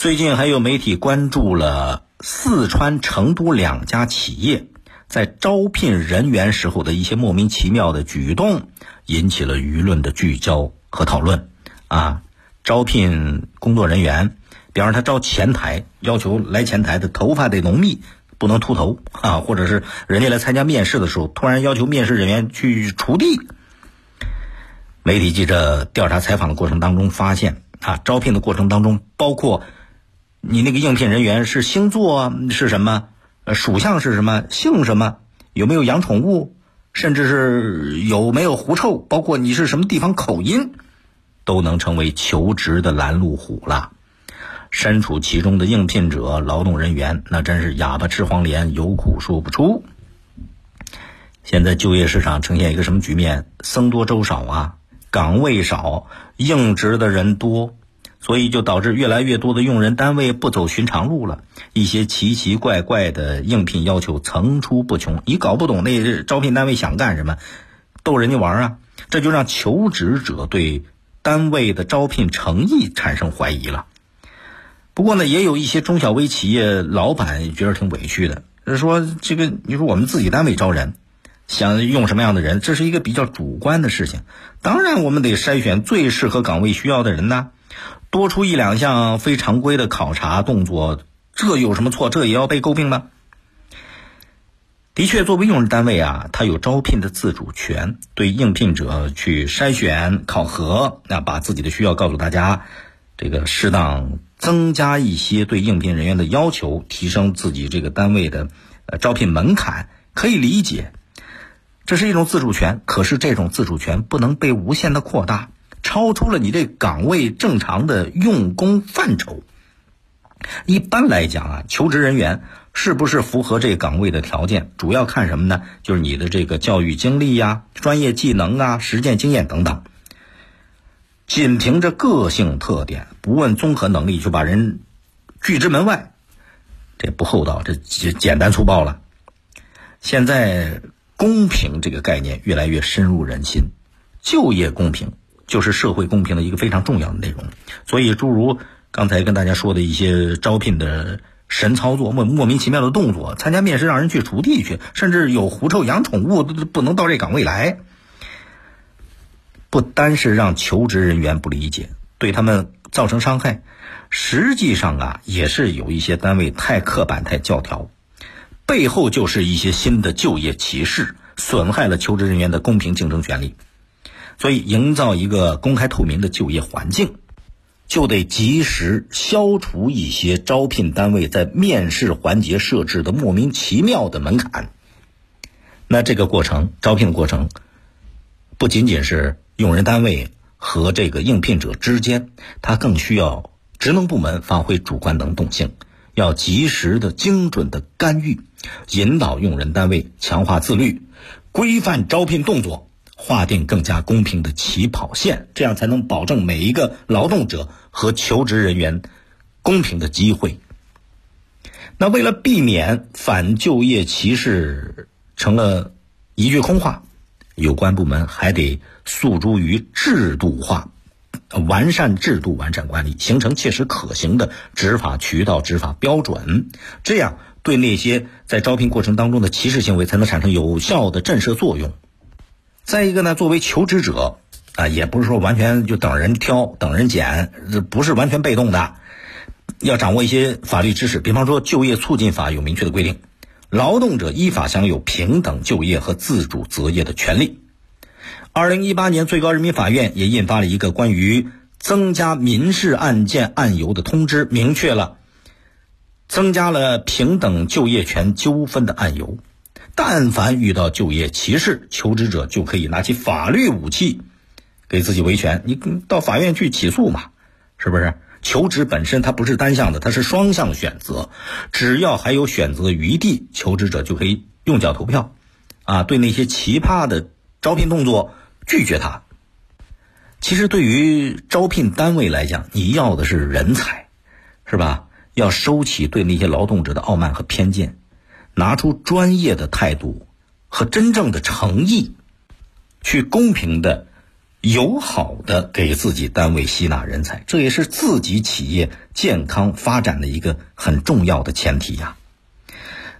最近还有媒体关注了四川成都两家企业在招聘人员时候的一些莫名其妙的举动，引起了舆论的聚焦和讨论。啊，招聘工作人员，比方他招前台，要求来前台的头发得浓密，不能秃头啊，或者是人家来参加面试的时候，突然要求面试人员去锄地。媒体记者调查采访的过程当中发现，啊，招聘的过程当中包括。你那个应聘人员是星座是什么？呃，属相是什么？姓什么？有没有养宠物？甚至是有没有狐臭？包括你是什么地方口音，都能成为求职的拦路虎了。身处其中的应聘者、劳动人员，那真是哑巴吃黄连，有苦说不出。现在就业市场呈现一个什么局面？僧多粥少啊，岗位少，应职的人多。所以就导致越来越多的用人单位不走寻常路了，一些奇奇怪怪的应聘要求层出不穷，你搞不懂那招聘单位想干什么，逗人家玩啊，这就让求职者对单位的招聘诚意产生怀疑了。不过呢，也有一些中小微企业老板觉得挺委屈的，说这个你说我们自己单位招人，想用什么样的人，这是一个比较主观的事情，当然我们得筛选最适合岗位需要的人呢。多出一两项非常规的考察动作，这有什么错？这也要被诟病吗？的确，作为用人单位啊，他有招聘的自主权，对应聘者去筛选、考核，那把自己的需要告诉大家，这个适当增加一些对应聘人员的要求，提升自己这个单位的呃招聘门槛，可以理解，这是一种自主权。可是这种自主权不能被无限的扩大。超出了你这岗位正常的用工范畴。一般来讲啊，求职人员是不是符合这岗位的条件，主要看什么呢？就是你的这个教育经历呀、专业技能啊、实践经验等等。仅凭着个性特点，不问综合能力就把人拒之门外，这不厚道，这简简单粗暴了。现在公平这个概念越来越深入人心，就业公平。就是社会公平的一个非常重要的内容，所以诸如刚才跟大家说的一些招聘的神操作、莫莫名其妙的动作，参加面试让人去锄地去，甚至有狐臭、养宠物都不能到这岗位来，不单是让求职人员不理解，对他们造成伤害，实际上啊，也是有一些单位太刻板、太教条，背后就是一些新的就业歧视，损害了求职人员的公平竞争权利。所以，营造一个公开透明的就业环境，就得及时消除一些招聘单位在面试环节设置的莫名其妙的门槛。那这个过程，招聘的过程，不仅仅是用人单位和这个应聘者之间，它更需要职能部门发挥主观能动性，要及时的、精准的干预，引导用人单位强化自律，规范招聘动作。划定更加公平的起跑线，这样才能保证每一个劳动者和求职人员公平的机会。那为了避免反就业歧视成了一句空话，有关部门还得诉诸于制度化，完善制度，完善管理，形成切实可行的执法渠道、执法标准，这样对那些在招聘过程当中的歧视行为才能产生有效的震慑作用。再一个呢，作为求职者，啊，也不是说完全就等人挑、等人拣，不是完全被动的，要掌握一些法律知识。比方说，就业促进法有明确的规定，劳动者依法享有平等就业和自主择业的权利。二零一八年，最高人民法院也印发了一个关于增加民事案件案由的通知，明确了增加了平等就业权纠纷的案由。但凡遇到就业歧视，求职者就可以拿起法律武器，给自己维权。你到法院去起诉嘛，是不是？求职本身它不是单向的，它是双向选择。只要还有选择余地，求职者就可以用脚投票，啊，对那些奇葩的招聘动作拒绝他。其实对于招聘单位来讲，你要的是人才，是吧？要收起对那些劳动者的傲慢和偏见。拿出专业的态度和真正的诚意，去公平的友好的给自己单位吸纳人才，这也是自己企业健康发展的一个很重要的前提呀。